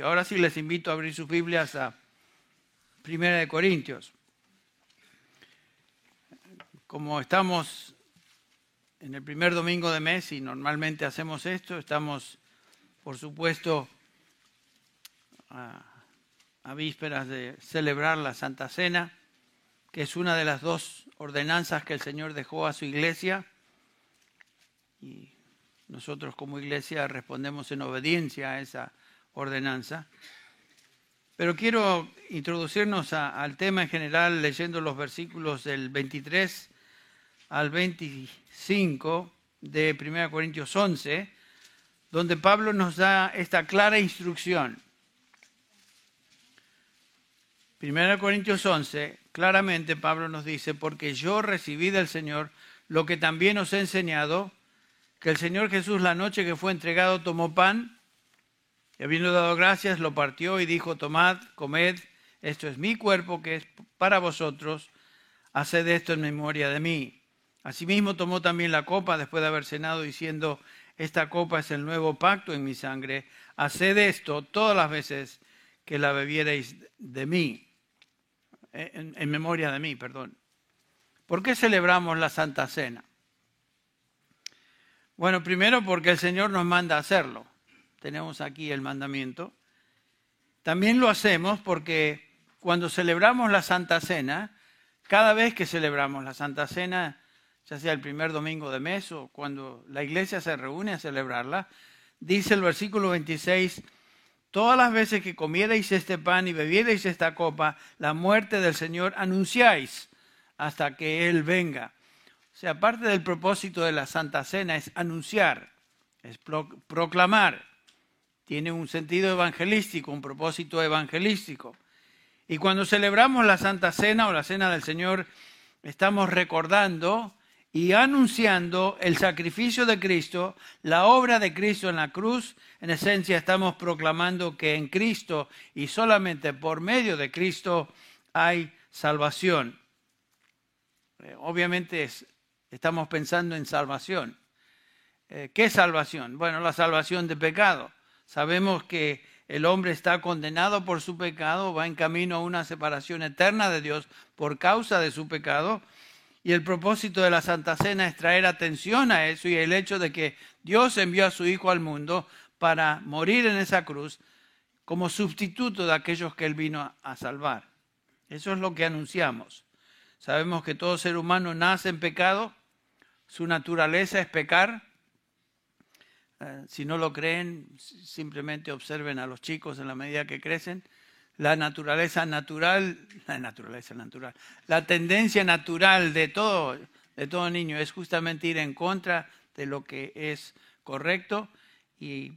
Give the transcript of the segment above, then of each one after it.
Ahora sí les invito a abrir sus Biblias a Primera de Corintios. Como estamos en el primer domingo de mes y normalmente hacemos esto, estamos, por supuesto, a, a vísperas de celebrar la Santa Cena, que es una de las dos ordenanzas que el Señor dejó a su iglesia. Y nosotros como iglesia respondemos en obediencia a esa ordenanza. Pero quiero introducirnos al tema en general leyendo los versículos del 23 al 25 de 1 Corintios 11, donde Pablo nos da esta clara instrucción. 1 Corintios 11, claramente Pablo nos dice, porque yo recibí del Señor lo que también os he enseñado, que el Señor Jesús la noche que fue entregado tomó pan, y habiendo dado gracias, lo partió y dijo, tomad, comed, esto es mi cuerpo que es para vosotros, haced esto en memoria de mí. Asimismo tomó también la copa después de haber cenado, diciendo, esta copa es el nuevo pacto en mi sangre, haced esto todas las veces que la bebierais de mí, en, en memoria de mí, perdón. ¿Por qué celebramos la Santa Cena? Bueno, primero porque el Señor nos manda hacerlo tenemos aquí el mandamiento. También lo hacemos porque cuando celebramos la Santa Cena, cada vez que celebramos la Santa Cena, ya sea el primer domingo de mes o cuando la iglesia se reúne a celebrarla, dice el versículo 26, todas las veces que comierais este pan y bebierais esta copa, la muerte del Señor anunciáis hasta que Él venga. O sea, parte del propósito de la Santa Cena es anunciar, es proclamar tiene un sentido evangelístico, un propósito evangelístico. Y cuando celebramos la Santa Cena o la Cena del Señor, estamos recordando y anunciando el sacrificio de Cristo, la obra de Cristo en la cruz. En esencia estamos proclamando que en Cristo y solamente por medio de Cristo hay salvación. Eh, obviamente estamos pensando en salvación. Eh, ¿Qué salvación? Bueno, la salvación de pecado. Sabemos que el hombre está condenado por su pecado, va en camino a una separación eterna de Dios por causa de su pecado. Y el propósito de la Santa Cena es traer atención a eso y el hecho de que Dios envió a su Hijo al mundo para morir en esa cruz como sustituto de aquellos que Él vino a salvar. Eso es lo que anunciamos. Sabemos que todo ser humano nace en pecado, su naturaleza es pecar, eh, si no lo creen, simplemente observen a los chicos en la medida que crecen. La naturaleza natural, la naturaleza natural, la tendencia natural de todo, de todo niño es justamente ir en contra de lo que es correcto y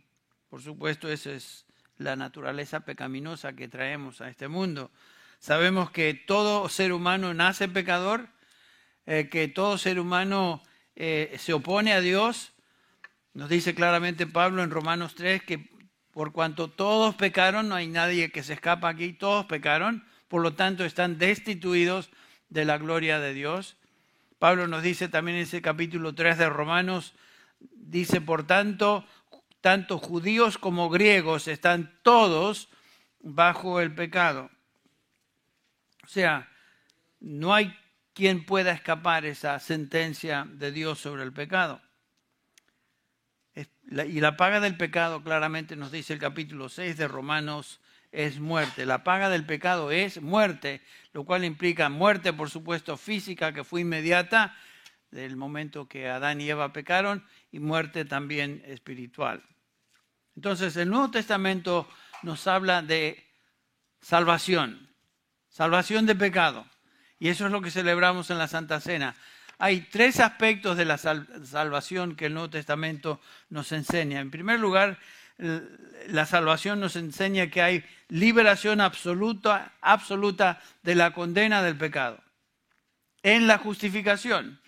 por supuesto esa es la naturaleza pecaminosa que traemos a este mundo. Sabemos que todo ser humano nace pecador, eh, que todo ser humano eh, se opone a Dios, nos dice claramente Pablo en Romanos 3 que por cuanto todos pecaron, no hay nadie que se escapa aquí, todos pecaron, por lo tanto están destituidos de la gloria de Dios. Pablo nos dice también en ese capítulo 3 de Romanos, dice, por tanto, tanto judíos como griegos están todos bajo el pecado. O sea, no hay quien pueda escapar esa sentencia de Dios sobre el pecado. Y la paga del pecado, claramente nos dice el capítulo 6 de Romanos, es muerte. La paga del pecado es muerte, lo cual implica muerte, por supuesto, física, que fue inmediata del momento que Adán y Eva pecaron, y muerte también espiritual. Entonces, el Nuevo Testamento nos habla de salvación, salvación de pecado. Y eso es lo que celebramos en la Santa Cena hay tres aspectos de la salvación que el Nuevo Testamento nos enseña. En primer lugar, la salvación nos enseña que hay liberación absoluta, absoluta de la condena del pecado. En la justificación.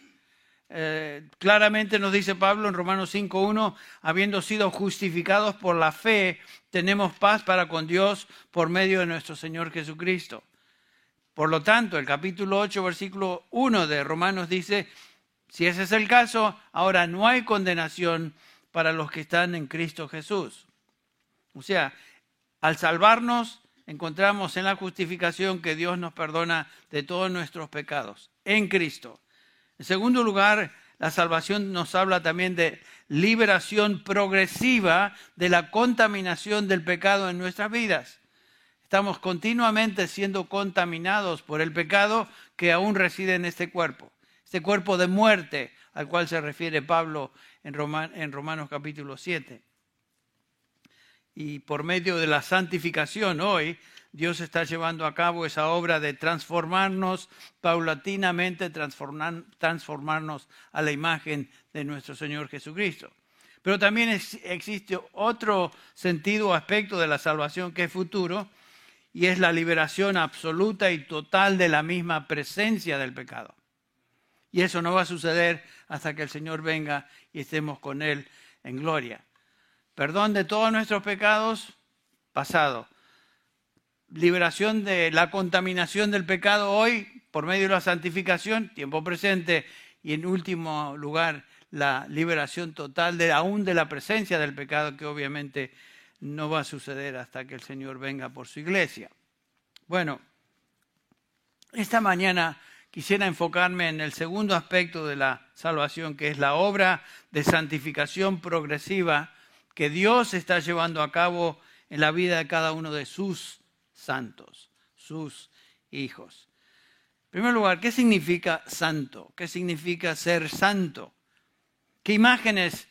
Eh, claramente nos dice Pablo en Romanos 5.1, habiendo sido justificados por la fe, tenemos paz para con Dios por medio de nuestro Señor Jesucristo. Por lo tanto, el capítulo 8, versículo 1 de Romanos dice, si ese es el caso, ahora no hay condenación para los que están en Cristo Jesús. O sea, Al salvarnos, encontramos en la justificación que Dios nos perdona de todos nuestros pecados en Cristo. En segundo lugar, la salvación nos habla también de liberación progresiva de la contaminación del pecado en nuestras vidas. Estamos continuamente siendo contaminados por el pecado que aún reside en este cuerpo, este cuerpo de muerte al cual se refiere Pablo en, Romanos capítulo 7. Y por medio de la santificación hoy, Dios está llevando a cabo esa obra de transformarnos paulatinamente, transformarnos a la imagen de nuestro Señor Jesucristo. Pero también existe otro sentido o aspecto de la salvación que es futuro y es la liberación absoluta y total de la misma presencia del pecado. Y eso no va a suceder hasta que el Señor venga y estemos con Él en gloria. Perdón de todos nuestros pecados, pasado. Liberación de la contaminación del pecado hoy por medio de la santificación, tiempo presente. Y en último lugar, la liberación total de aún de la presencia del pecado, que obviamente no va a suceder hasta que el Señor venga por su iglesia. Bueno, esta mañana quisiera enfocarme en el segundo aspecto de la salvación, que es la obra de santificación progresiva que Dios está llevando a cabo en la vida de cada uno de sus santos, sus hijos. En primer lugar, ¿qué significa santo? ¿Qué significa ser santo? ¿Qué imágenes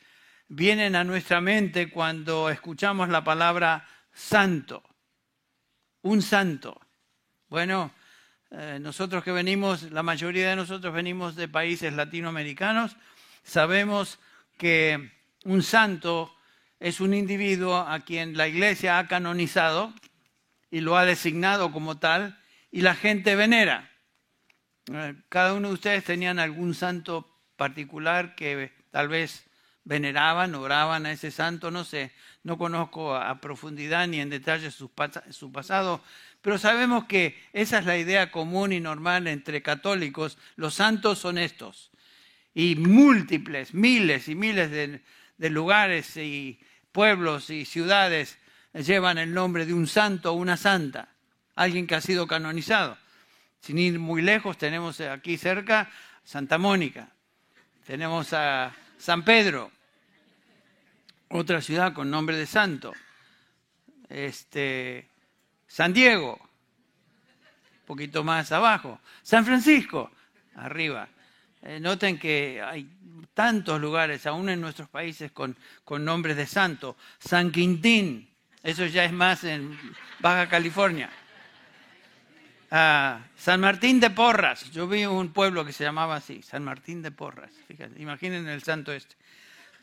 vienen a nuestra mente cuando escuchamos la palabra santo? Un santo. Bueno, eh, nosotros que venimos, la mayoría de nosotros venimos de países latinoamericanos, sabemos que un santo es un individuo a quien la iglesia ha canonizado y lo ha designado como tal y la gente venera. Eh, cada uno de ustedes tenían algún santo particular que tal vez veneraban, oraban a ese santo, no sé, no conozco a profundidad ni en detalle su, pasado, pero sabemos que esa es la idea común y normal entre católicos. Los santos son estos. Y múltiples, miles y miles de, lugares y pueblos y ciudades llevan el nombre de un santo o una santa, alguien que ha sido canonizado. Sin ir muy lejos, tenemos aquí cerca Santa Mónica, tenemos a San Pedro, otra ciudad con nombre de santo. Este, San Diego, un poquito más abajo. San Francisco, arriba. Eh, noten que hay tantos lugares, aún en nuestros países, con, con nombres de santo. San Quintín, eso ya es más en Baja California. Ah, San Martín de Porras, yo vi un pueblo que se llamaba así, San Martín de Porras, fíjate, imaginen el santo este.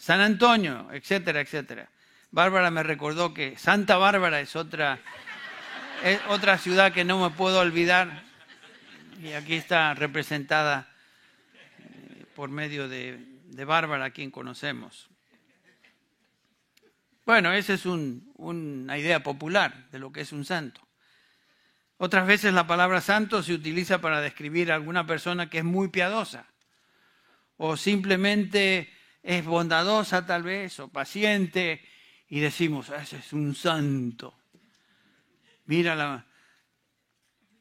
San Antonio, etcétera, etcétera. Bárbara me recordó que Santa Bárbara es otra es otra ciudad que no me puedo olvidar y aquí está representada eh, por medio de, Bárbara, quien conocemos. Bueno, esa es una idea popular de lo que es un santo. Otras veces la palabra santo se utiliza para describir a alguna persona que es muy piadosa o simplemente es bondadosa tal vez o paciente y decimos, ese es un santo. Mira la...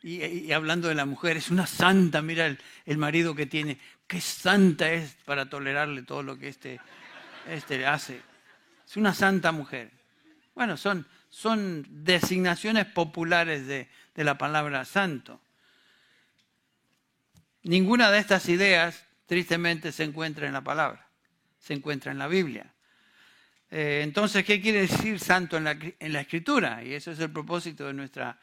Y, hablando de la mujer, es una santa, mira el, marido que tiene, qué santa es para tolerarle todo lo que este, este hace. Es una santa mujer. Bueno, son, son designaciones populares de, de la palabra santo. Ninguna de estas ideas, tristemente, se encuentra en la palabra, se encuentra en la Biblia. Eh, entonces, ¿qué quiere decir santo en la, escritura? Y eso es el propósito de nuestra,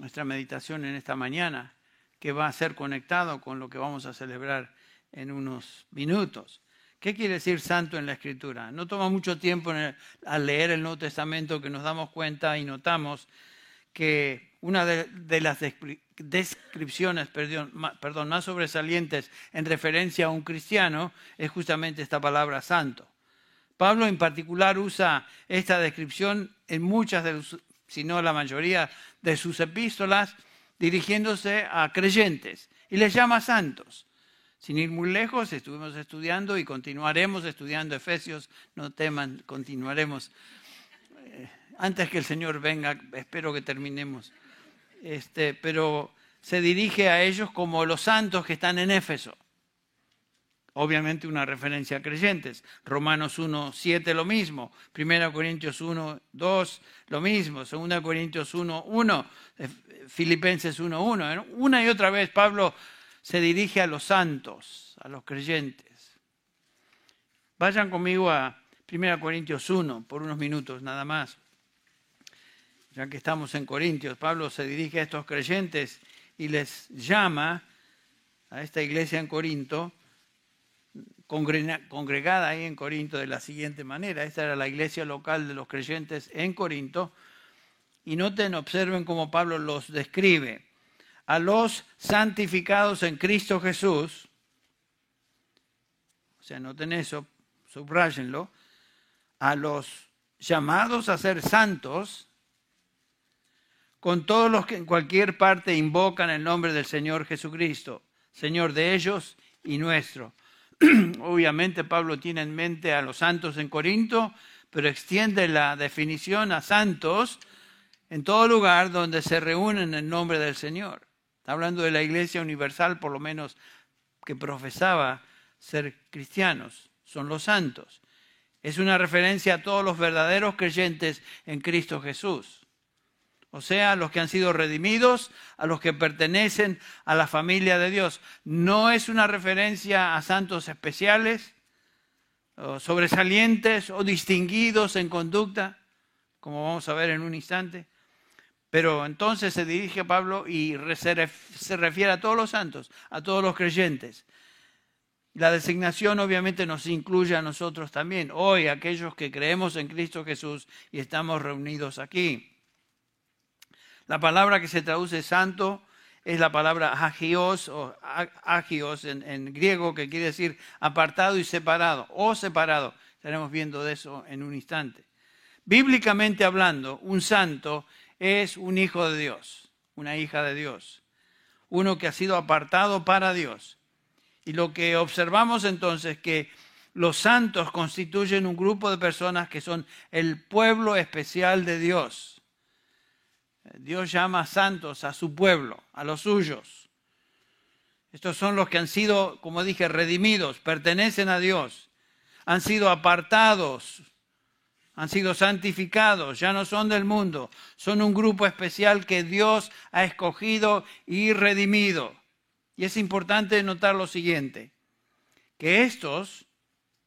nuestra meditación en esta mañana, que va a ser conectado con lo que vamos a celebrar en unos minutos. ¿Qué quiere decir santo en la escritura? No toma mucho tiempo al leer el Nuevo Testamento que nos damos cuenta y notamos que una de, las descripciones perdón, más sobresalientes en referencia a un cristiano es justamente esta palabra santo. Pablo en particular usa esta descripción en muchas, de si no la mayoría, de sus epístolas dirigiéndose a creyentes y les llama santos. Sin ir muy lejos, estuvimos estudiando y continuaremos estudiando Efesios, no teman, continuaremos eh, antes que el Señor venga, espero que terminemos. Este, pero se dirige a ellos como los santos que están en Éfeso. Obviamente una referencia a creyentes. Romanos 1, 7 lo mismo. 1 Corintios 1, 2 lo mismo. 2 Corintios 1, 1. Eh, Filipenses 1, 1. Una y otra vez Pablo se dirige a los santos, a los creyentes. Vayan conmigo a 1 Corintios 1 por unos minutos nada más. Ya que estamos en Corintios, Pablo se dirige a estos creyentes y les llama a esta iglesia en Corinto congregada ahí en Corinto de la siguiente manera. Esta era la iglesia local de los creyentes en Corinto. Y noten, observen cómo Pablo los describe. A los santificados en Cristo Jesús, o sea, noten eso, subrayenlo, a los llamados a ser santos, con todos los que en cualquier parte invocan el nombre del Señor Jesucristo, Señor de ellos y nuestro. Obviamente Pablo tiene en mente a los santos en Corinto, pero extiende la definición a santos en todo lugar donde se reúnen en nombre del Señor. Está hablando de la iglesia universal, por lo menos que profesaba ser cristianos, son los santos. Es una referencia a todos los verdaderos creyentes en Cristo Jesús o sea, a los que han sido redimidos, a los que pertenecen a la familia de Dios. No es una referencia a santos especiales, o sobresalientes o distinguidos en conducta, como vamos a ver en un instante. Pero entonces se dirige a Pablo y se refiere a todos los santos, a todos los creyentes. La designación obviamente nos incluye a nosotros también, hoy aquellos que creemos en Cristo Jesús y estamos reunidos aquí. La palabra que se traduce santo es la palabra agios o agios en, griego, que quiere decir apartado y separado, o separado. Estaremos viendo de eso en un instante. Bíblicamente hablando, un santo es un hijo de Dios, una hija de Dios, uno que ha sido apartado para Dios. Y lo que observamos entonces es que los santos constituyen un grupo de personas que son el pueblo especial de Dios. Dios llama santos a su pueblo, a los suyos. Estos son los que han sido, como dije, redimidos, pertenecen a Dios, han sido apartados, han sido santificados, ya no son del mundo, son un grupo especial que Dios ha escogido y redimido. Y es importante notar lo siguiente, que estos,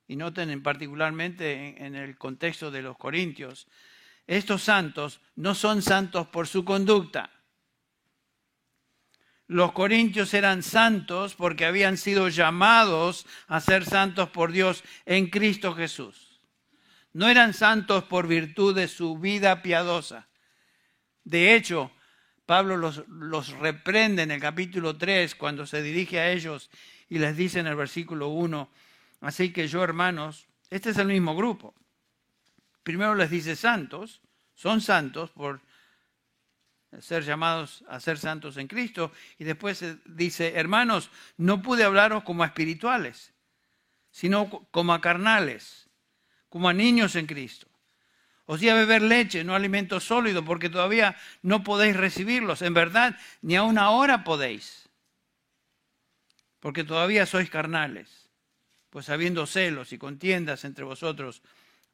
y noten particularmente en el contexto de los corintios, estos santos no son santos por su conducta. Los corintios eran santos porque habían sido llamados a ser santos por Dios en Cristo Jesús. No eran santos por virtud de su vida piadosa. De hecho, Pablo los, los, reprende en el capítulo 3 cuando se dirige a ellos y les dice en el versículo 1, así que yo hermanos, este es el mismo grupo, primero les dice santos, son santos por ser llamados a ser santos en Cristo, y después dice, hermanos, no pude hablaros como a espirituales, sino como a carnales, como a niños en Cristo. Os di a beber leche, no alimento sólido, porque todavía no podéis recibirlos. En verdad, ni aún ahora podéis, porque todavía sois carnales. Pues habiendo celos y contiendas entre vosotros,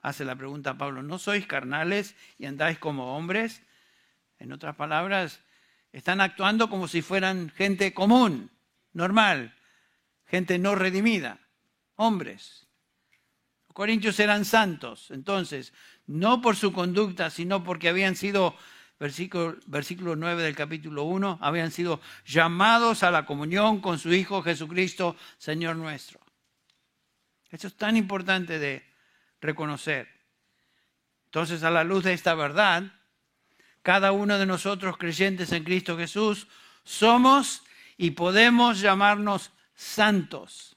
hace la pregunta a Pablo, ¿no sois carnales y andáis como hombres? En otras palabras, están actuando como si fueran gente común, normal, gente no redimida, hombres. Los corintios eran santos, entonces, no por su conducta, sino porque habían sido, versículo, versículo 9 del capítulo 1, habían sido llamados a la comunión con su Hijo Jesucristo, Señor nuestro. Esto es tan importante de, reconocer. Entonces, a la luz de esta verdad, cada uno de nosotros creyentes en Cristo Jesús somos y podemos llamarnos santos.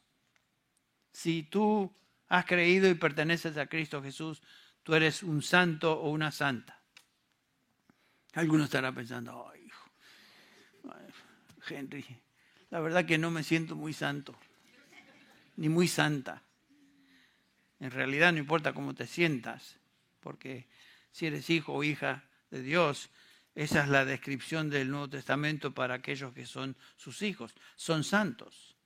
Si tú has creído y perteneces a Cristo Jesús, tú eres un santo o una santa. Alguno estará pensando, ay, hijo, Henry, la verdad que no me siento muy santo, ni muy santa. En realidad no importa cómo te sientas, porque si eres hijo o hija de Dios. Esa es la descripción del Nuevo Testamento para aquellos que son sus hijos. Son santos.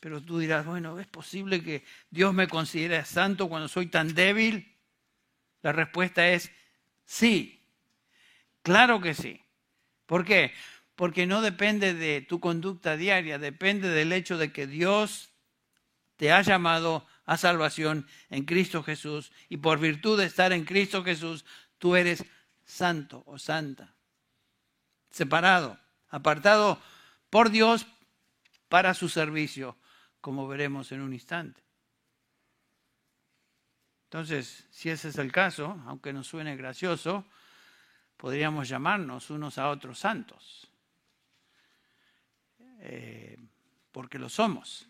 Pero tú dirás, bueno, ¿es posible que Dios me considere santo cuando soy tan débil? La respuesta es sí. Claro que sí. ¿Por qué? Porque no depende de tu conducta diaria, depende del hecho de que Dios te ha llamado a salvación en Cristo Jesús y por virtud de estar en Cristo Jesús, tú eres santo o santa, separado, apartado por Dios para su servicio, como veremos en un instante. Entonces, si ese es el caso, aunque nos suene gracioso, podríamos llamarnos unos a otros santos, eh, porque lo somos.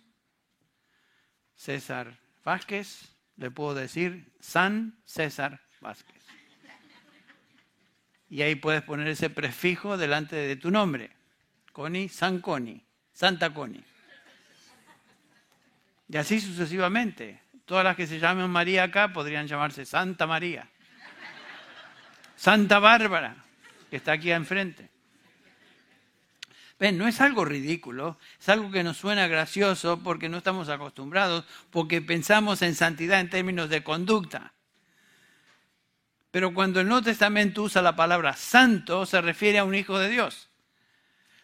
César Vázquez, le puedo decir San César Vázquez. Y ahí puedes poner ese prefijo delante de tu nombre. Coni, San Coni, Santa Coni. Y así sucesivamente. Todas las que se llamen María acá podrían llamarse Santa María. Santa Bárbara, que está aquí enfrente. No es algo ridículo, es algo que nos suena gracioso porque no estamos acostumbrados, porque pensamos en santidad en términos de conducta. Pero cuando el Nuevo Testamento usa la palabra santo, se refiere a un hijo de Dios.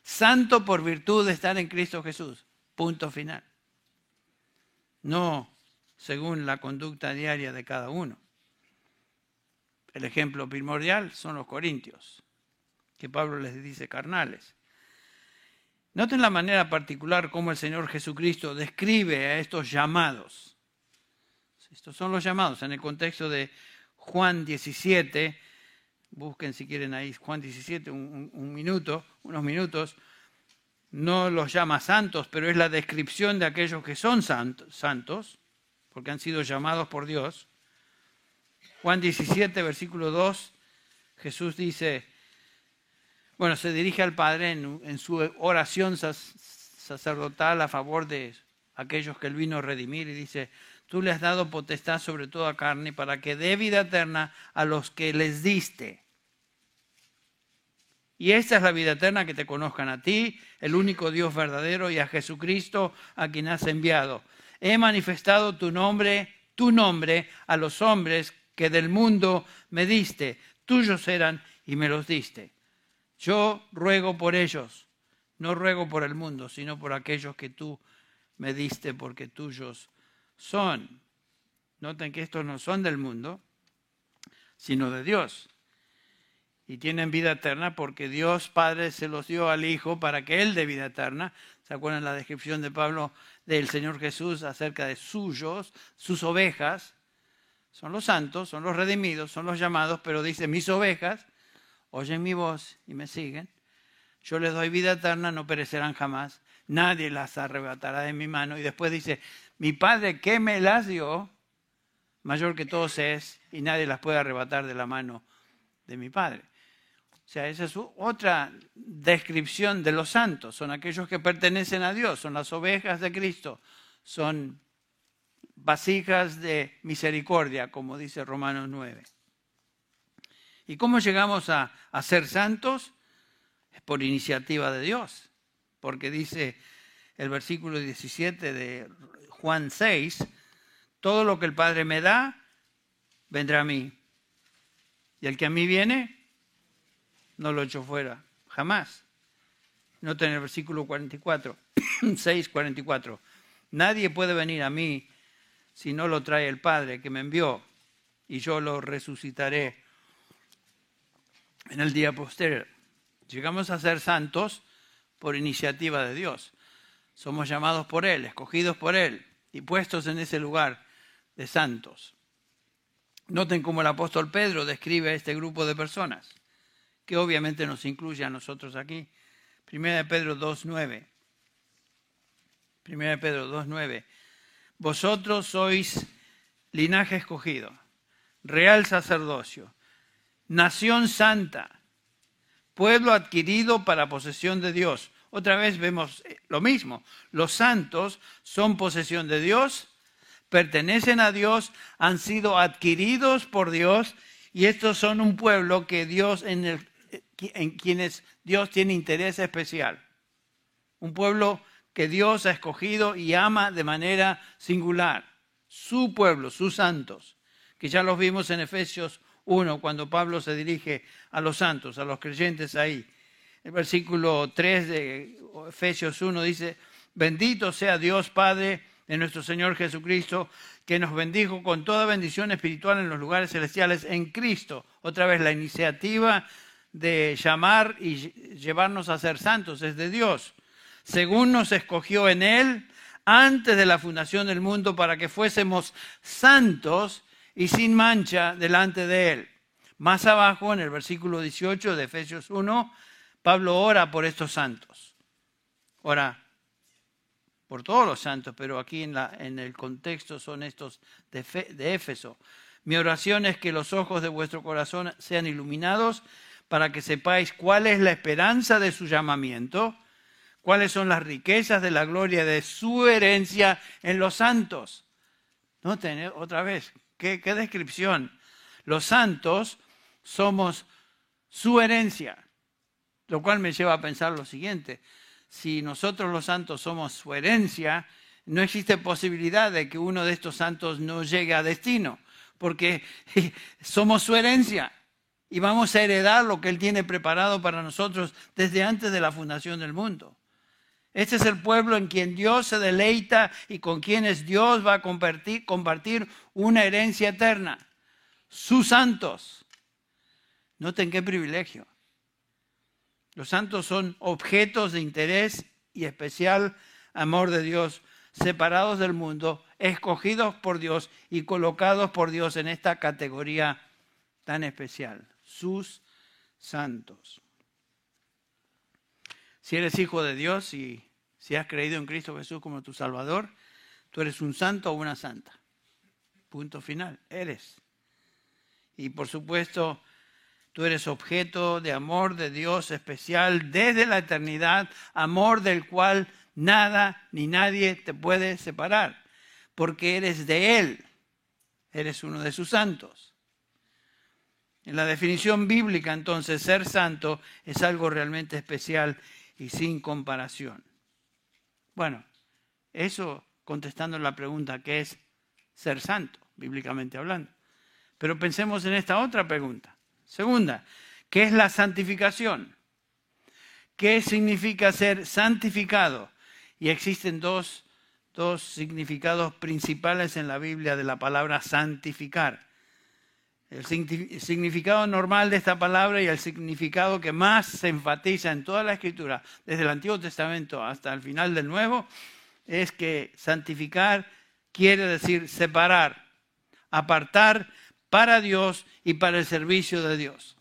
Santo por virtud de estar en Cristo Jesús. Punto final. No según la conducta diaria de cada uno. El ejemplo primordial son los corintios, que Pablo les dice carnales. Noten la manera particular como el Señor Jesucristo describe a estos llamados. Estos son los llamados en el contexto de Juan 17. Busquen si quieren ahí Juan 17, un, minuto, unos minutos. No los llama santos, pero es la descripción de aquellos que son santos, porque han sido llamados por Dios. Juan 17, versículo 2, Jesús dice, bueno, se dirige al Padre en, su oración sacerdotal a favor de aquellos que él vino a redimir y dice, tú le has dado potestad sobre toda carne para que dé vida eterna a los que les diste. Y esta es la vida eterna que te conozcan a ti, el único Dios verdadero, y a Jesucristo a quien has enviado. He manifestado tu nombre, tu nombre a los hombres que del mundo me diste. Tuyos eran y me los diste. Yo ruego por ellos, no ruego por el mundo, sino por aquellos que tú me diste porque tuyos son. Noten que estos no son del mundo, sino de Dios. Y tienen vida eterna porque Dios Padre se los dio al Hijo para que Él dé vida eterna. ¿Se acuerdan la descripción de Pablo del Señor Jesús acerca de suyos, sus ovejas? Son los santos, son los redimidos, son los llamados, pero dice mis ovejas oyen mi voz y me siguen, yo les doy vida eterna, no perecerán jamás, nadie las arrebatará de mi mano. Y después dice, mi Padre que me las dio, mayor que todos es, y nadie las puede arrebatar de la mano de mi Padre. O sea, esa es otra descripción de los santos. Son aquellos que pertenecen a Dios, son las ovejas de Cristo, son vasijas de misericordia, como dice Romanos 9. ¿Y cómo llegamos a, ser santos? Es por iniciativa de Dios, porque dice el versículo 17 de Juan 6, todo lo que el Padre me da, vendrá a mí. Y el que a mí viene, no lo echo fuera, jamás. Noten el versículo 44, 6, 44. Nadie puede venir a mí si no lo trae el Padre que me envió, y yo lo resucitaré en el día posterior. Llegamos a ser santos por iniciativa de Dios. Somos llamados por Él, escogidos por Él y puestos en ese lugar de santos. Noten cómo el apóstol Pedro describe a este grupo de personas, que obviamente nos incluye a nosotros aquí. Primera de Pedro 2.9. Primera de Pedro 2.9. Vosotros sois linaje escogido, real sacerdocio nación santa, pueblo adquirido para posesión de Dios. Otra vez vemos eh, lo mismo. Los santos son posesión de Dios, pertenecen a Dios, han sido adquiridos por Dios Y estos son un pueblo que Dios en, el, en quienes Dios tiene interés especial. Un pueblo que Dios ha escogido y ama de manera singular. Su pueblo, sus santos, que ya los vimos en Efesios 1, cuando Pablo se dirige a los santos, a los creyentes ahí. El versículo 3 de Efesios 1 dice, bendito sea Dios Padre de nuestro Señor Jesucristo, que nos bendijo con toda bendición espiritual en los lugares celestiales en Cristo. Otra vez la iniciativa de llamar y llevarnos a ser santos es de Dios, según nos escogió en Él antes de la fundación del mundo para que fuésemos santos y sin mancha delante de Él. Más abajo, en el versículo 18 de Efesios 1, Pablo ora por estos santos. Ora por todos los santos, pero aquí en, la, en el contexto son estos de, de Éfeso. Mi oración es que los ojos de vuestro corazón sean iluminados para que sepáis cuál es la esperanza de su llamamiento, cuáles son las riquezas de la gloria de su herencia en los santos. Noten otra vez, qué, descripción. Los santos somos su herencia, lo cual me lleva a pensar lo siguiente si nosotros los santos somos su herencia, no existe posibilidad de que uno de estos santos no llegue a destino, porque somos su herencia y vamos a heredar lo que Él tiene preparado para nosotros desde antes de la fundación del mundo. Este es el pueblo en quien Dios se deleita y con quienes Dios va a compartir, una herencia eterna. Sus santos. Noten qué privilegio. Los santos son objetos de interés y especial amor de Dios, separados del mundo, escogidos por Dios y colocados por Dios en esta categoría tan especial, sus santos. Si eres hijo de Dios y si has creído en Cristo Jesús como tu Salvador, tú eres un santo o una santa. Punto final, eres. Y por supuesto, Tú eres objeto de amor de Dios especial desde la eternidad, amor del cual nada ni nadie te puede separar, porque eres de Él, eres uno de sus santos. En la definición bíblica, entonces, ser santo es algo realmente especial y sin comparación. Bueno, eso contestando la pregunta, ¿qué es ser santo, bíblicamente hablando? Pero pensemos en esta otra pregunta. Segunda, ¿qué es la santificación? ¿Qué significa ser santificado? Y existen dos, dos significados principales en la Biblia de la palabra santificar. El significado normal de esta palabra y el significado que más se enfatiza en toda la escritura, desde el Antiguo Testamento hasta el final del Nuevo, es que santificar quiere decir separar, apartar para Dios y para el servicio de Dios.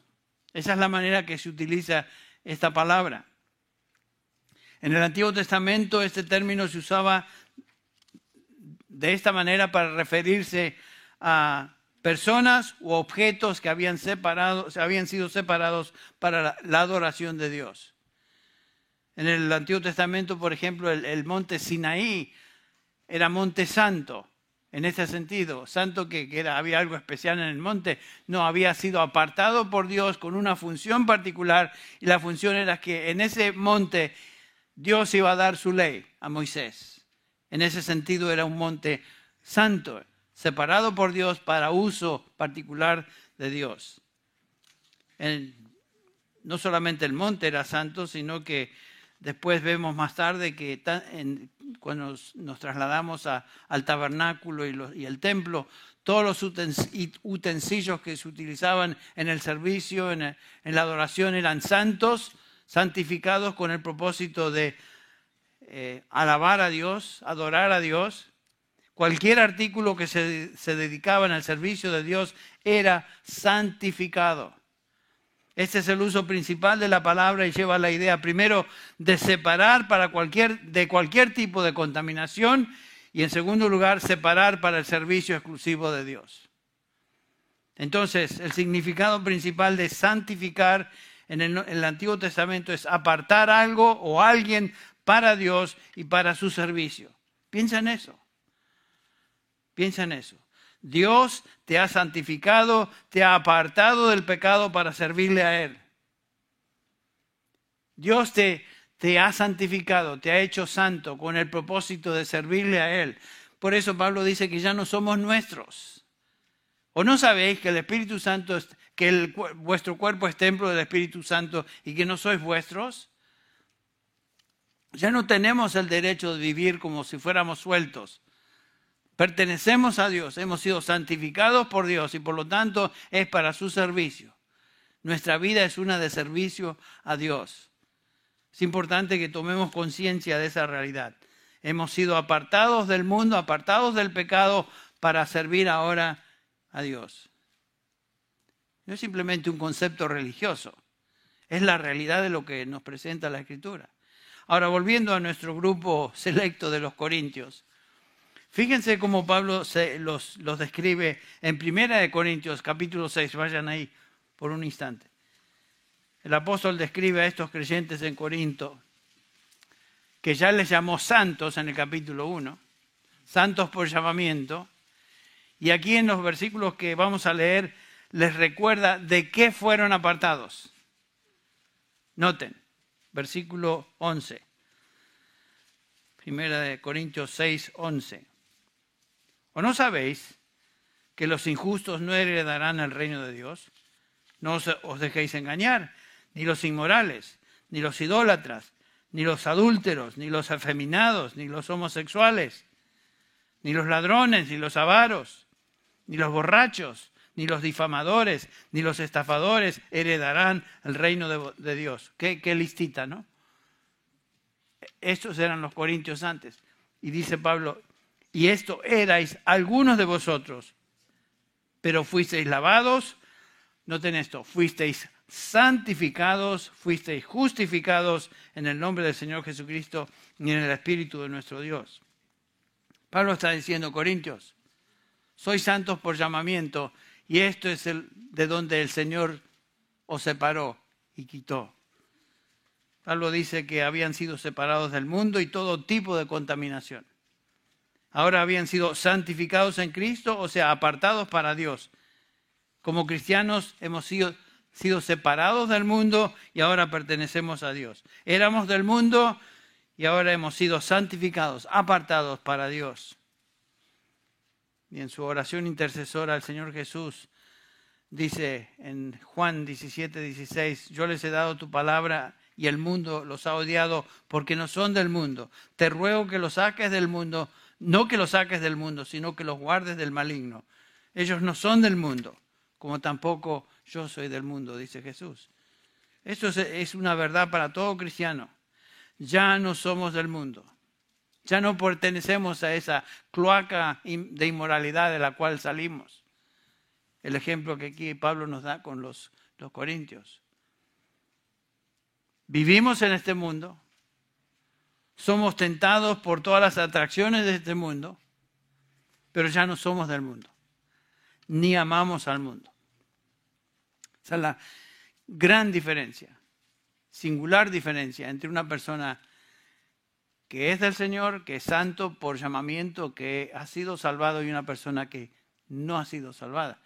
Esa es la manera que se utiliza esta palabra. En el Antiguo Testamento este término se usaba de esta manera para referirse a personas u objetos que habían, separado, habían sido separados para la adoración de Dios. En el Antiguo Testamento, por ejemplo, el, monte Sinaí era monte santo en ese sentido. Santo que, había algo especial en el monte, no había sido apartado por Dios con una función particular y la función era que en ese monte Dios iba a dar su ley a Moisés. En ese sentido era un monte santo, separado por Dios para uso particular de Dios. no solamente el monte era santo, sino que después vemos más tarde que cuando nos, trasladamos al tabernáculo y, el templo, todos los utensilios que se utilizaban en el servicio, en, la adoración, eran santos, santificados con el propósito de eh, alabar a Dios, adorar a Dios. Cualquier artículo que se, se dedicaba en el servicio de Dios era santificado. Este es el uso principal de la palabra y lleva la idea primero de separar para cualquier, de cualquier tipo de contaminación y en segundo lugar separar para el servicio exclusivo de Dios. Entonces, el significado principal de santificar en el, en el Antiguo Testamento es apartar algo o alguien para Dios y para su servicio. Piensa en eso. Piensa en eso. Dios te ha santificado, te ha apartado del pecado para servirle a Él. Dios te, te ha santificado, te ha hecho santo con el propósito de servirle a Él. Por eso Pablo dice que ya no somos nuestros. ¿O no sabéis que el Espíritu Santo, que vuestro cuerpo es templo del Espíritu Santo y que no sois vuestros? Ya no tenemos el derecho de vivir como si fuéramos sueltos. Pertenecemos a Dios, hemos sido santificados por Dios y por lo tanto es para su servicio. Nuestra vida es una de servicio a Dios. Es importante que tomemos conciencia de esa realidad. Hemos sido apartados del mundo, apartados del pecado para servir ahora a Dios. No es simplemente un concepto religioso, es la realidad de lo que nos presenta la Escritura. Ahora, volviendo a nuestro grupo selecto de los Corintios, fíjense cómo Pablo los, los describe en Primera de Corintios, capítulo 6, vayan ahí por un instante. El apóstol describe a estos creyentes en Corinto, que ya les llamó santos en el capítulo 1, santos por llamamiento, y aquí en los versículos que vamos a leer les recuerda de qué fueron apartados. Noten, versículo 11. Primera de Corintios 6, 11. ¿O no sabéis que los injustos no heredarán el reino de Dios? No os dejéis engañar ni los inmorales, ni los idólatras, ni los adúlteros, ni los afeminados, ni los homosexuales, ni los ladrones, ni los avaros, ni los borrachos, ni los difamadores, ni los estafadores heredarán el reino de, Dios. ¿Qué, listita, ¿no? Estos eran los corintios antes. Y dice Pablo, y esto erais algunos de vosotros, pero fuisteis lavados, noten esto, fuisteis santificados, fuisteis justificados en el nombre del Señor Jesucristo y en el Espíritu de nuestro Dios. Pablo está diciendo, Corintios, sois santos por llamamiento y esto es el, de donde el Señor os separó y quitó. Pablo dice que habían sido separados del mundo y todo tipo de contaminación. Ahora habían sido santificados en Cristo, o sea, apartados para Dios. Como cristianos hemos sido sido separados del mundo y ahora pertenecemos a Dios. Éramos del mundo y ahora hemos sido santificados, apartados para Dios. Y en su oración intercesora el Señor Jesús dice en Juan 17, 16, yo les he dado tu palabra y el mundo los ha odiado porque no son del mundo. Te ruego que los saques del mundo, no que los saques del mundo, sino que los guardes del maligno. Ellos no son del mundo, como tampoco yo soy del mundo, dice Jesús. Esto es una verdad para todo cristiano. Ya no somos del mundo. Ya no pertenecemos a esa cloaca de inmoralidad de la cual salimos. El ejemplo que aquí Pablo nos da con los, los corintios. Vivimos en este mundo, somos tentados por todas las atracciones de este mundo, pero ya no somos del mundo, ni amamos al mundo. Esa es la gran diferencia, singular diferencia entre una persona que es del Señor, que es santo por llamamiento, que ha sido salvado y una persona que no ha sido salvada.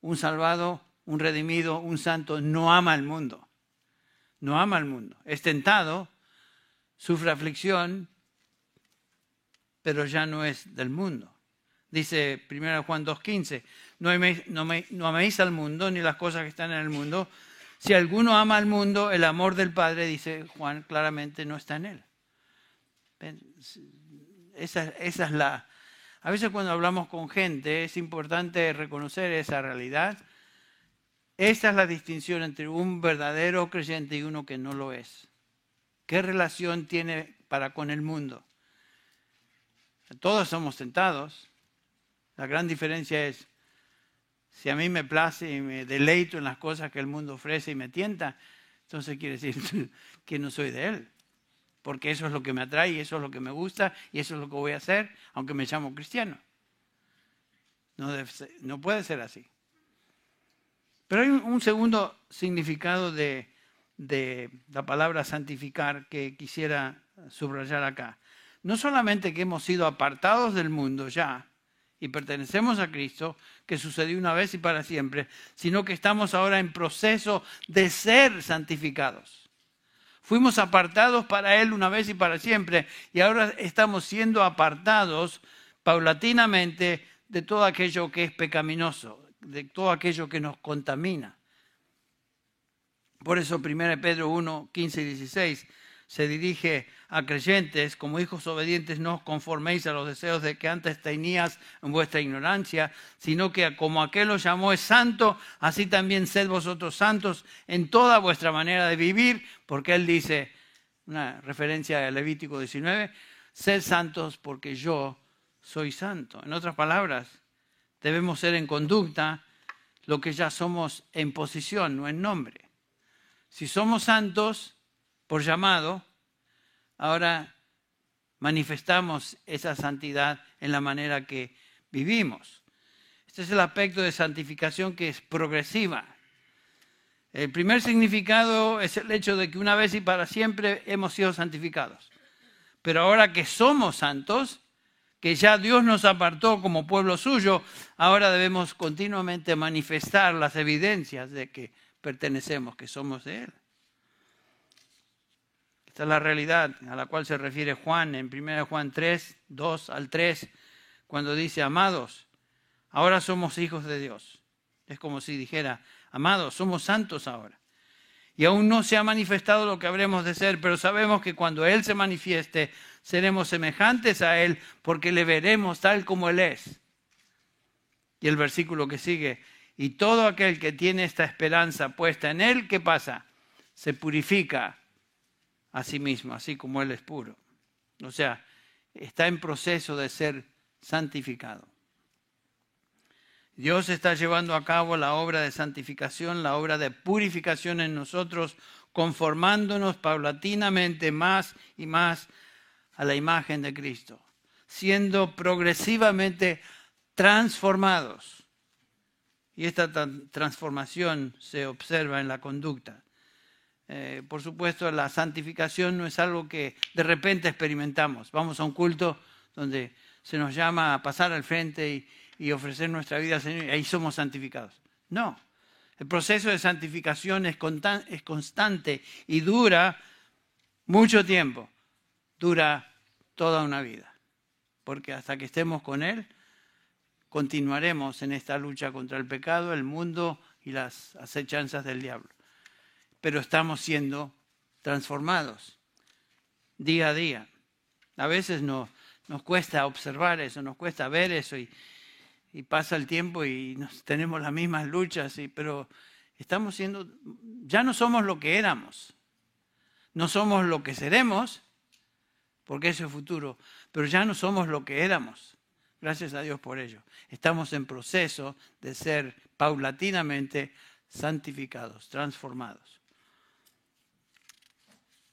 Un salvado, un redimido, un santo no ama al mundo. No ama al mundo. Es tentado, sufre aflicción, pero ya no es del mundo. Dice 1 Juan 2.15, no no, no améis al mundo ni las cosas que están en el mundo. Si alguno ama al mundo, el amor del Padre, dice Juan claramente, no está en él. Esa, esa es la... A veces cuando hablamos con gente es importante reconocer esa realidad. Esa es la distinción entre un verdadero creyente y uno que no lo es. ¿Qué relación tiene para con el mundo? Todos somos tentados, la gran diferencia es, si a mí me place y me deleito en las cosas que el mundo ofrece y me tienta, entonces quiere decir que no soy de él. Porque eso es lo que me atrae y eso es lo que me gusta y eso es lo que voy a hacer, aunque me llamo cristiano. No, no puede ser así. Pero hay un segundo significado de, de la palabra santificar que quisiera subrayar acá. No solamente que hemos sido apartados del mundo ya, y pertenecemos a Cristo, que sucedió una vez y para siempre, sino que estamos ahora en proceso de ser santificados. Fuimos apartados para Él una vez y para siempre, y ahora estamos siendo apartados paulatinamente de todo aquello que es pecaminoso, de todo aquello que nos contamina. Por eso 1 Pedro 1, 15 y 16 se dirige a creyentes, como hijos obedientes, no os conforméis a los deseos de que antes tenías en vuestra ignorancia, sino que como aquel os llamó es santo, así también sed vosotros santos en toda vuestra manera de vivir, porque él dice, una referencia a Levítico 19, sed santos porque yo soy santo. En otras palabras, debemos ser en conducta lo que ya somos en posición, no en nombre. Si somos santos, por llamado, ahora manifestamos esa santidad en la manera que vivimos. Este es el aspecto de santificación que es progresiva. El primer significado es el hecho de que una vez y para siempre hemos sido santificados. Pero ahora que somos santos, que ya Dios nos apartó como pueblo suyo, ahora debemos continuamente manifestar las evidencias de que pertenecemos, que somos de Él. Esta es la realidad a la cual se refiere Juan en 1 Juan 3, 2 al 3, cuando dice, amados, ahora somos hijos de Dios. Es como si dijera, amados, somos santos ahora. Y aún no se ha manifestado lo que habremos de ser, pero sabemos que cuando Él se manifieste, seremos semejantes a Él porque le veremos tal como Él es. Y el versículo que sigue, y todo aquel que tiene esta esperanza puesta en Él, ¿qué pasa? Se purifica a sí mismo, así como Él es puro. O sea, está en proceso de ser santificado. Dios está llevando a cabo la obra de santificación, la obra de purificación en nosotros, conformándonos paulatinamente más y más a la imagen de Cristo, siendo progresivamente transformados. Y esta transformación se observa en la conducta. Eh, por supuesto, la santificación no es algo que de repente experimentamos. Vamos a un culto donde se nos llama a pasar al frente y, ofrecer nuestra vida al Señor y ahí somos santificados. No, el proceso de santificación es, es constante y dura mucho tiempo, dura toda una vida, porque hasta que estemos con Él, continuaremos en esta lucha contra el pecado, el mundo y las acechanzas del diablo pero estamos siendo transformados día a día. A veces nos, nos cuesta observar eso, nos cuesta ver eso y, pasa el tiempo y nos, tenemos las mismas luchas, pero estamos siendo, ya no somos lo que éramos, no somos lo que seremos, porque eso es futuro, pero ya no somos lo que éramos. Gracias a Dios por ello. Estamos en proceso de ser paulatinamente santificados, transformados.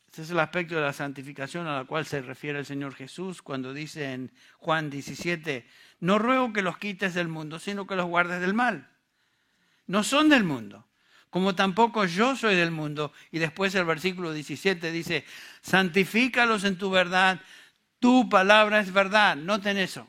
Este es el aspecto de la santificación a la cual se refiere el Señor Jesús cuando dice en Juan 17, no ruego que los quites del mundo, sino que los guardes del mal. No son del mundo, como tampoco yo soy del mundo. Y después el versículo 17 dice, santifícalos en tu verdad, tu palabra es verdad. Noten eso.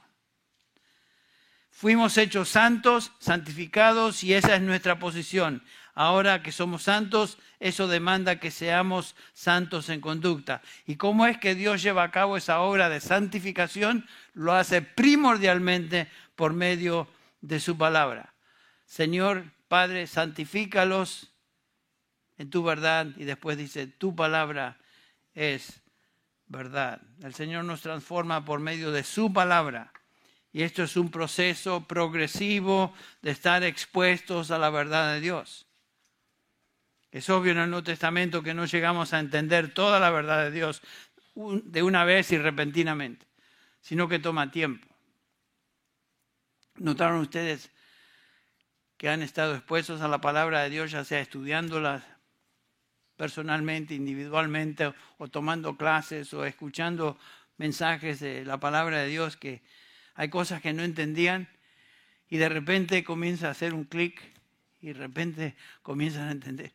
Fuimos hechos santos, santificados, y esa es nuestra posición. Ahora que somos santos, eso demanda que seamos santos en conducta. ¿Y cómo es que Dios lleva a cabo esa obra de santificación? Lo hace primordialmente por medio de su palabra. Señor Padre, santifícalos en tu verdad y después dice, tu palabra es verdad. El Señor nos transforma por medio de su palabra. Y esto es un proceso progresivo de estar expuestos a la verdad de Dios. Es obvio en el Nuevo Testamento que no llegamos a entender toda la verdad de Dios de una vez y repentinamente, sino que toma tiempo. ¿Notaron ustedes que han estado expuestos a la palabra de Dios, ya sea estudiándola personalmente, individualmente, o tomando clases, o escuchando mensajes de la palabra de Dios, que hay cosas que no entendían y de repente comienza a hacer un clic y de repente comienzan a entender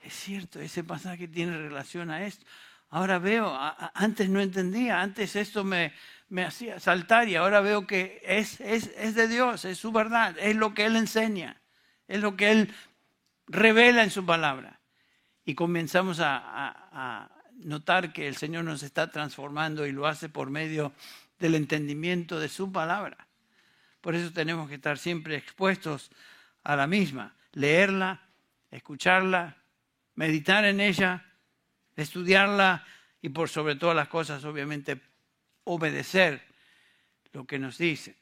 es cierto, ese pasaje tiene relación a esto. Ahora veo, antes no entendía, antes esto me, me hacía saltar y ahora veo que es, es, de Dios, es su verdad, es lo que Él enseña, es lo que Él revela en su palabra. Y comenzamos a notar que el Señor nos está transformando y lo hace por medio del entendimiento de su palabra. Por eso tenemos que estar siempre expuestos a la misma, leerla, escucharla, meditar en ella, estudiarla y por sobre todas las cosas, obviamente, obedecer lo que nos dice.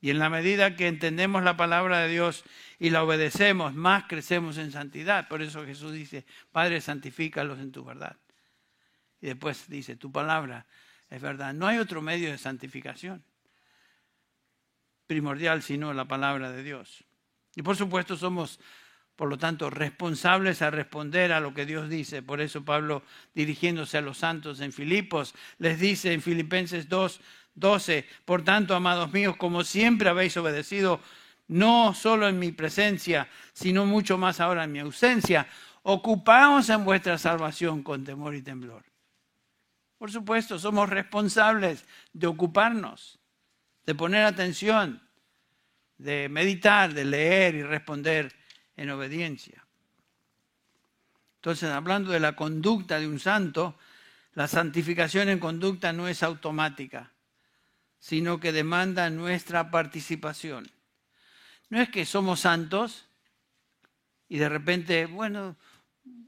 Y en la medida que entendemos la palabra de Dios y la obedecemos, más crecemos en santidad. Por eso Jesús dice, Padre, santifícalos en tu verdad. Y después dice, tu palabra es verdad. No hay otro medio de santificación primordial sino la palabra de Dios. Y por supuesto somos, por lo tanto, responsables a responder a lo que Dios dice. Por eso Pablo, dirigiéndose a los santos en Filipos, les dice en Filipenses 2, 12, por tanto, amados míos, como siempre habéis obedecido, no solo en mi presencia, sino mucho más ahora en mi ausencia, ocupaos en vuestra salvación con temor y temblor. Por supuesto, somos responsables de ocuparnos, de poner atención, de meditar, de leer y responder en obediencia. Entonces, hablando de la conducta de un santo, la santificación en conducta no es automática, sino que demanda nuestra participación. No es que somos santos y de repente, bueno,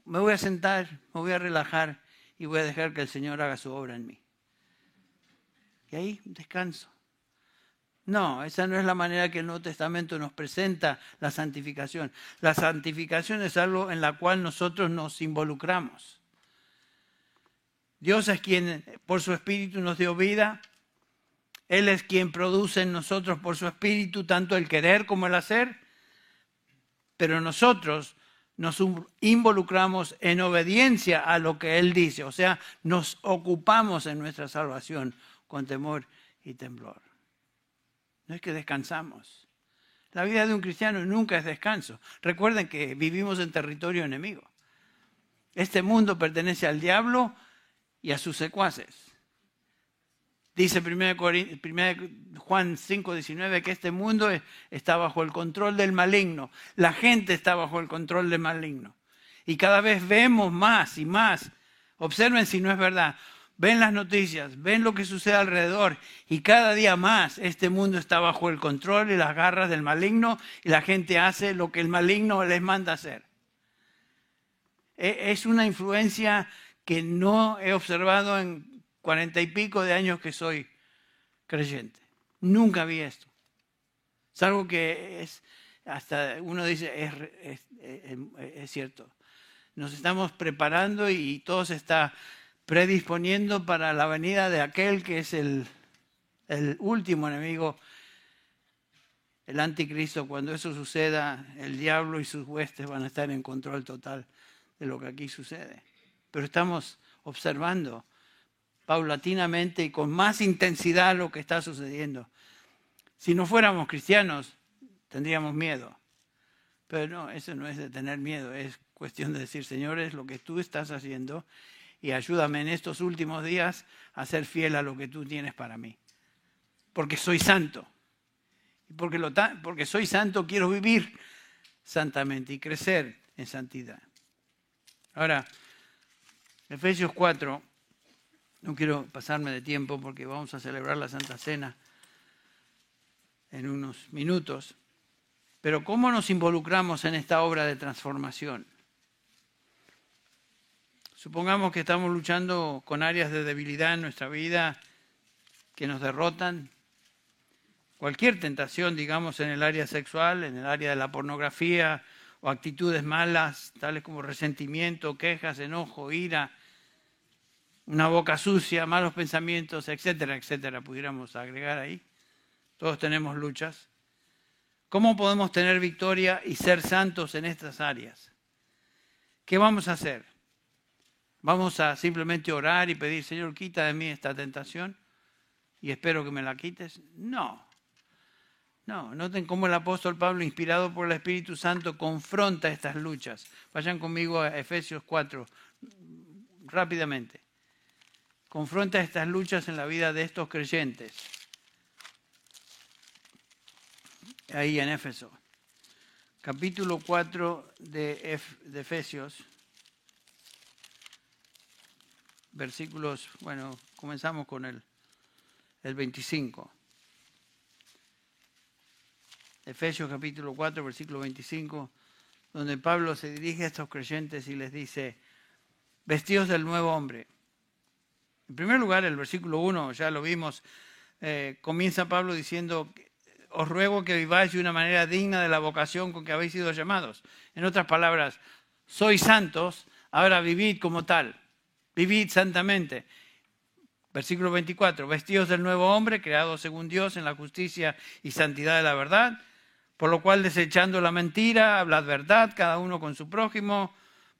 me voy a sentar, me voy a relajar y voy a dejar que el Señor haga su obra en mí. Y ahí descanso. No, esa no es la manera que el Nuevo Testamento nos presenta la santificación. La santificación es algo en la cual nosotros nos involucramos. Dios es quien por su Espíritu nos dio vida. Él es quien produce en nosotros por su Espíritu tanto el querer como el hacer. Pero nosotros nos involucramos en obediencia a lo que Él dice, o sea, nos ocupamos en nuestra salvación con temor y temblor. No es que descansamos. La vida de un cristiano nunca es descanso. Recuerden que vivimos en territorio enemigo. Este mundo pertenece al diablo y a sus secuaces. Dice 1 Juan 5:19 que este mundo está bajo el control del maligno. La gente está bajo el control del maligno. Y cada vez vemos más y más. Observen si no es verdad. Ven las noticias, ven lo que sucede alrededor y cada día más este mundo está bajo el control y las garras del maligno y la gente hace lo que el maligno les manda hacer. E, es una influencia que no he observado en cuarenta y pico de años que soy creyente. Nunca vi esto. Es algo que es, hasta uno dice, es, es, cierto. Nos estamos preparando y todo se está predisponiendo para la venida de aquel que es el, el último enemigo, el anticristo. Cuando eso suceda, el diablo y sus huestes van a estar en control total de lo que aquí sucede. Pero estamos observando paulatinamente y con más intensidad lo que está sucediendo. Si no fuéramos cristianos, tendríamos miedo. Pero no, eso no es de tener miedo, es cuestión de decir, señores, lo que tú estás haciendo y ayúdame en estos últimos días a ser fiel a lo que tú tienes para mí. Porque soy santo. Y porque, lo porque soy santo quiero vivir santamente y crecer en santidad. Ahora, Efesios 4 no quiero pasarme de tiempo porque vamos a celebrar la Santa Cena en unos minutos. Pero ¿cómo nos involucramos en esta obra de transformación? Supongamos que estamos luchando con áreas de debilidad en nuestra vida que nos derrotan. Cualquier tentación, digamos, en el área sexual, en el área de la pornografía o actitudes malas, tales como resentimiento, quejas, enojo, ira, una boca sucia, malos pensamientos, etcétera, etcétera, pudiéramos agregar ahí. Todos tenemos luchas. ¿Cómo podemos tener victoria y ser santos en estas áreas? ¿Qué vamos a hacer? ¿Vamos a simplemente orar y pedir, Señor, quita de mí esta tentación y espero que me la quites? No. No, noten cómo el apóstol Pablo, inspirado por el Espíritu Santo, confronta estas luchas. Vayan conmigo a Efesios 4, rápidamente. Confronta estas luchas en la vida de estos creyentes. Ahí en Éfeso. Capítulo 4 de, Efesios. Versículos, bueno, comenzamos con el, el 25. Efesios capítulo 4, versículo 25, donde Pablo se dirige a estos creyentes y les dice, vestidos del nuevo hombre. En primer lugar, el versículo 1, ya lo vimos, eh, comienza Pablo diciendo, os ruego que viváis de una manera digna de la vocación con que habéis sido llamados. En otras palabras, sois santos, ahora vivid como tal, vivid santamente. Versículo 24, vestidos del nuevo hombre, creado según Dios en la justicia y santidad de la verdad por lo cual, desechando la mentira, hablad verdad, cada uno con su prójimo,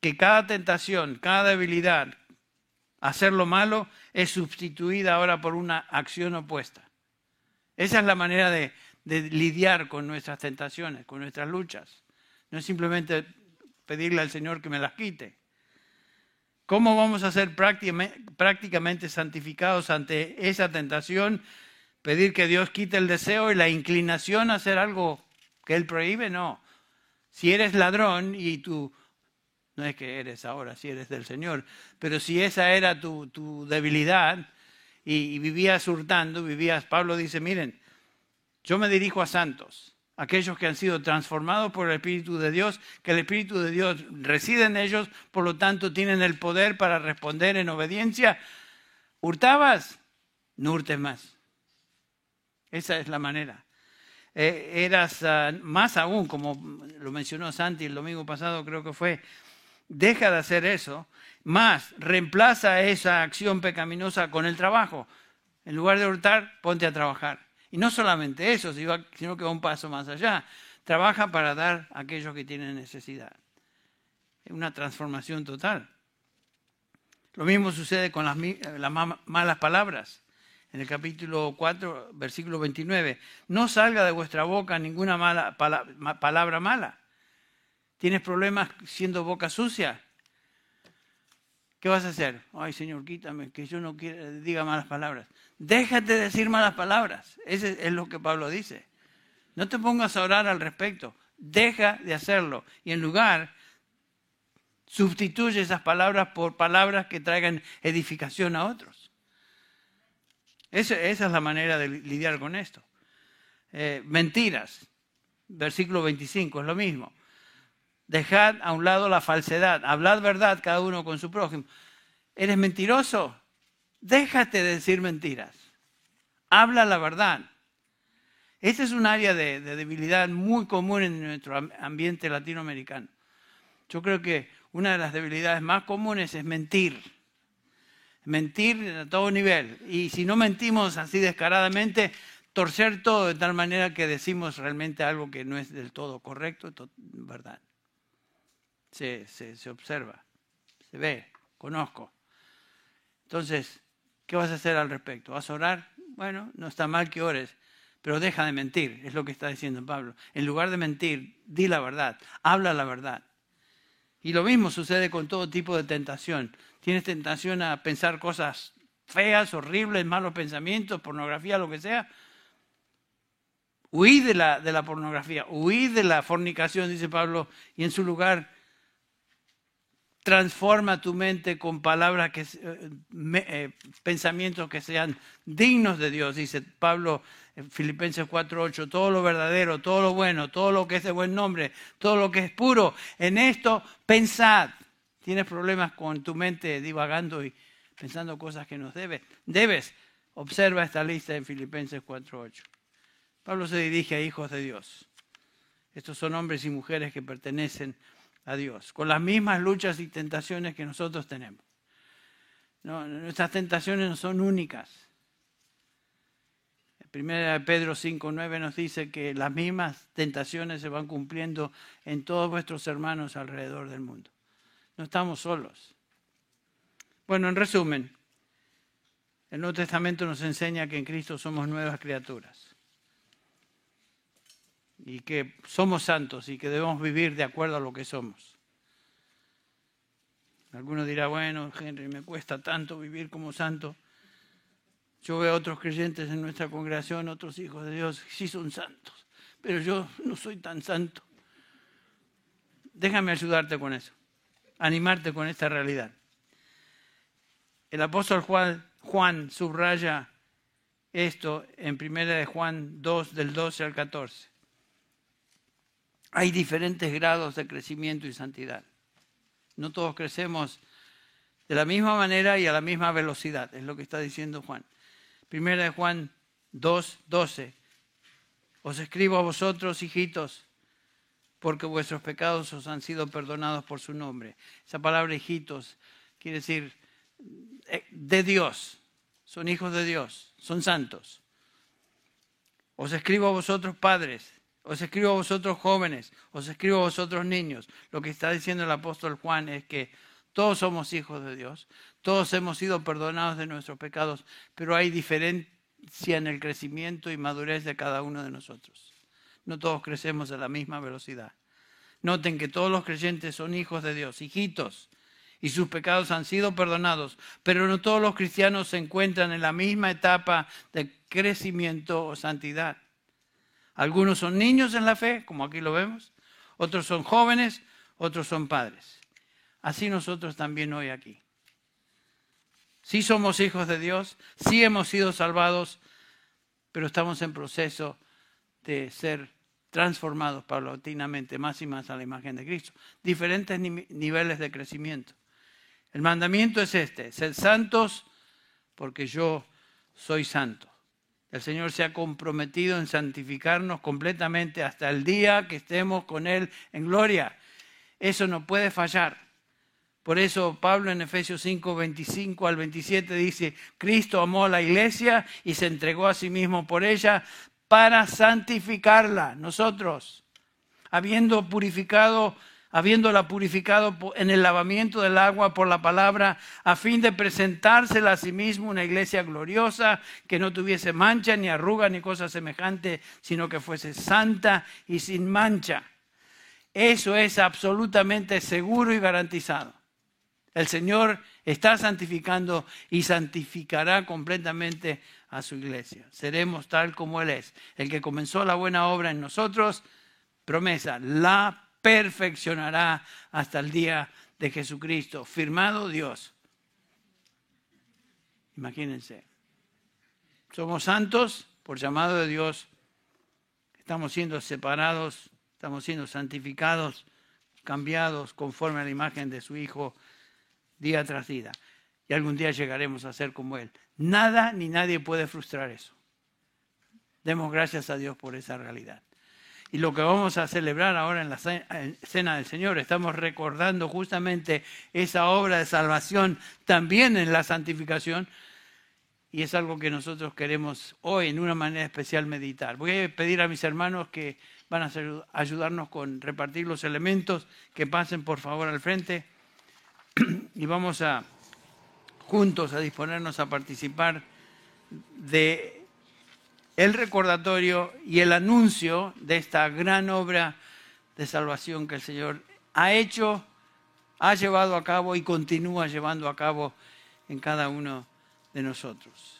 que cada tentación, cada debilidad, hacer lo malo, es sustituida ahora por una acción opuesta. Esa es la manera de, de lidiar con nuestras tentaciones, con nuestras luchas. No es simplemente pedirle al Señor que me las quite. ¿Cómo vamos a ser prácticamente santificados ante esa tentación? Pedir que Dios quite el deseo y la inclinación a hacer algo que Él prohíbe, no. Si eres ladrón y tú, no es que eres ahora, si eres del Señor, pero si esa era tu, debilidad y, y vivías hurtando, vivías, Pablo dice, miren, yo me dirijo a santos, aquellos que han sido transformados por el Espíritu de Dios, que el Espíritu de Dios reside en ellos, por lo tanto tienen el poder para responder en obediencia. ¿Hurtabas? No hurtes más. Esa es la manera. Eh, eras ah, más aún, como lo mencionó Santi el domingo pasado, creo que fue, deja de hacer eso, más reemplaza esa acción pecaminosa con el trabajo. En lugar de hurtar, ponte a trabajar. Y no solamente eso, sino que va un paso más allá. Trabaja para dar a aquellos que tienen necesidad. Es una transformación total. Lo mismo sucede con las, malas palabras. En el capítulo 4, versículo 29. No salga de vuestra boca ninguna mala, palabra mala. ¿Tienes problemas siendo boca sucia? ¿Qué vas a hacer? Ay, Señor, quítame, que yo no quiera, diga malas palabras. Déjate de decir malas palabras. Ese es lo que Pablo dice. No te pongas a orar al respecto. Deja de hacerlo. Y en lugar, sustituye esas palabras por palabras que traigan edificación a otros. Esa, es la manera de lidiar con esto. Eh, mentiras. Versículo 25, es lo mismo. Dejad a un lado la falsedad. Hablad verdad cada uno con su prójimo. ¿Eres mentiroso? Déjate de decir mentiras. Habla la verdad. Este es un área de, debilidad muy común en nuestro ambiente latinoamericano. Yo creo que una de las debilidades más comunes es mentir. Mentir a todo nivel. Y si no mentimos así descaradamente, torcer todo de tal manera que decimos realmente algo que no es del todo correcto, verdad. Se, se observa, se ve, conozco. Entonces, ¿Qué vas a hacer al respecto? ¿Vas a orar? Bueno, no está mal que ores, pero deja de mentir, es lo que está diciendo Pablo. En lugar de mentir, di la verdad, habla la verdad. Y lo mismo sucede con todo tipo de tentación. Tienes tentación a pensar cosas feas, horribles, malos pensamientos, pornografía, lo que sea. Huí de la, de la pornografía, huí de la fornicación, dice Pablo, y en su lugar transforma tu mente con palabras que eh, eh, pensamientos que sean dignos de Dios, dice Pablo en Filipenses 4:8, todo lo verdadero, todo lo bueno, todo lo que es de buen nombre, todo lo que es puro, en esto pensad. Tienes problemas con tu mente divagando y pensando cosas que no debes. Debes. Observa esta lista en Filipenses 4:8. Pablo se dirige a hijos de Dios. Estos son hombres y mujeres que pertenecen a Dios, con las mismas luchas y tentaciones que nosotros tenemos. nuestras tentaciones no son únicas. Primera de Pedro 5.9 nos dice que las mismas tentaciones se van cumpliendo en todos vuestros hermanos alrededor del mundo. No estamos solos. Bueno, en resumen, el Nuevo Testamento nos enseña que en Cristo somos nuevas criaturas y que somos santos y que debemos vivir de acuerdo a lo que somos. Alguno dirá, bueno, Henry, me cuesta tanto vivir como santo. Yo veo a otros creyentes en nuestra congregación, otros hijos de Dios, sí son santos, pero yo no soy tan santo. Déjame ayudarte con eso, animarte con esta realidad. El apóstol Juan, Juan subraya esto en 1 de Juan 2, del 12 al 14. Hay diferentes grados de crecimiento y santidad. No todos crecemos de la misma manera y a la misma velocidad, es lo que está diciendo Juan. Primera de Juan 2, 12. Os escribo a vosotros, hijitos, porque vuestros pecados os han sido perdonados por su nombre. Esa palabra hijitos quiere decir eh, de Dios. Son hijos de Dios, son santos. Os escribo a vosotros, padres, os escribo a vosotros jóvenes, os escribo a vosotros niños. Lo que está diciendo el apóstol Juan es que todos somos hijos de Dios, todos hemos sido perdonados de nuestros pecados, pero hay diferencia en el crecimiento y madurez de cada uno de nosotros. No todos crecemos a la misma velocidad. Noten que todos los creyentes son hijos de Dios, hijitos, y sus pecados han sido perdonados, pero no todos los cristianos se encuentran en la misma etapa de crecimiento o santidad. Algunos son niños en la fe, como aquí lo vemos, otros son jóvenes, otros son padres. Así nosotros también hoy aquí. Sí somos hijos de Dios, sí hemos sido salvados, pero estamos en proceso de ser transformados paulatinamente más y más a la imagen de Cristo. Diferentes niveles de crecimiento. El mandamiento es este, ser santos porque yo soy santo. El Señor se ha comprometido en santificarnos completamente hasta el día que estemos con Él en gloria. Eso no puede fallar. Por eso Pablo en Efesios 5, 25 al 27 dice, Cristo amó a la iglesia y se entregó a sí mismo por ella para santificarla. Nosotros, habiendo purificado, habiéndola purificado en el lavamiento del agua por la palabra, a fin de presentársela a sí mismo una iglesia gloriosa, que no tuviese mancha, ni arruga, ni cosa semejante, sino que fuese santa y sin mancha. Eso es absolutamente seguro y garantizado. El Señor está santificando y santificará completamente a su iglesia. Seremos tal como Él es. El que comenzó la buena obra en nosotros, promesa, la perfeccionará hasta el día de Jesucristo. Firmado Dios. Imagínense. Somos santos por llamado de Dios. Estamos siendo separados, estamos siendo santificados, cambiados conforme a la imagen de su Hijo día tras día. Y algún día llegaremos a ser como Él. Nada ni nadie puede frustrar eso. Demos gracias a Dios por esa realidad. Y lo que vamos a celebrar ahora en la cena del Señor, estamos recordando justamente esa obra de salvación también en la santificación. Y es algo que nosotros queremos hoy en una manera especial meditar. Voy a pedir a mis hermanos que van a ayudarnos con repartir los elementos, que pasen por favor al frente y vamos a juntos a disponernos a participar de el recordatorio y el anuncio de esta gran obra de salvación que el Señor ha hecho, ha llevado a cabo y continúa llevando a cabo en cada uno de nosotros.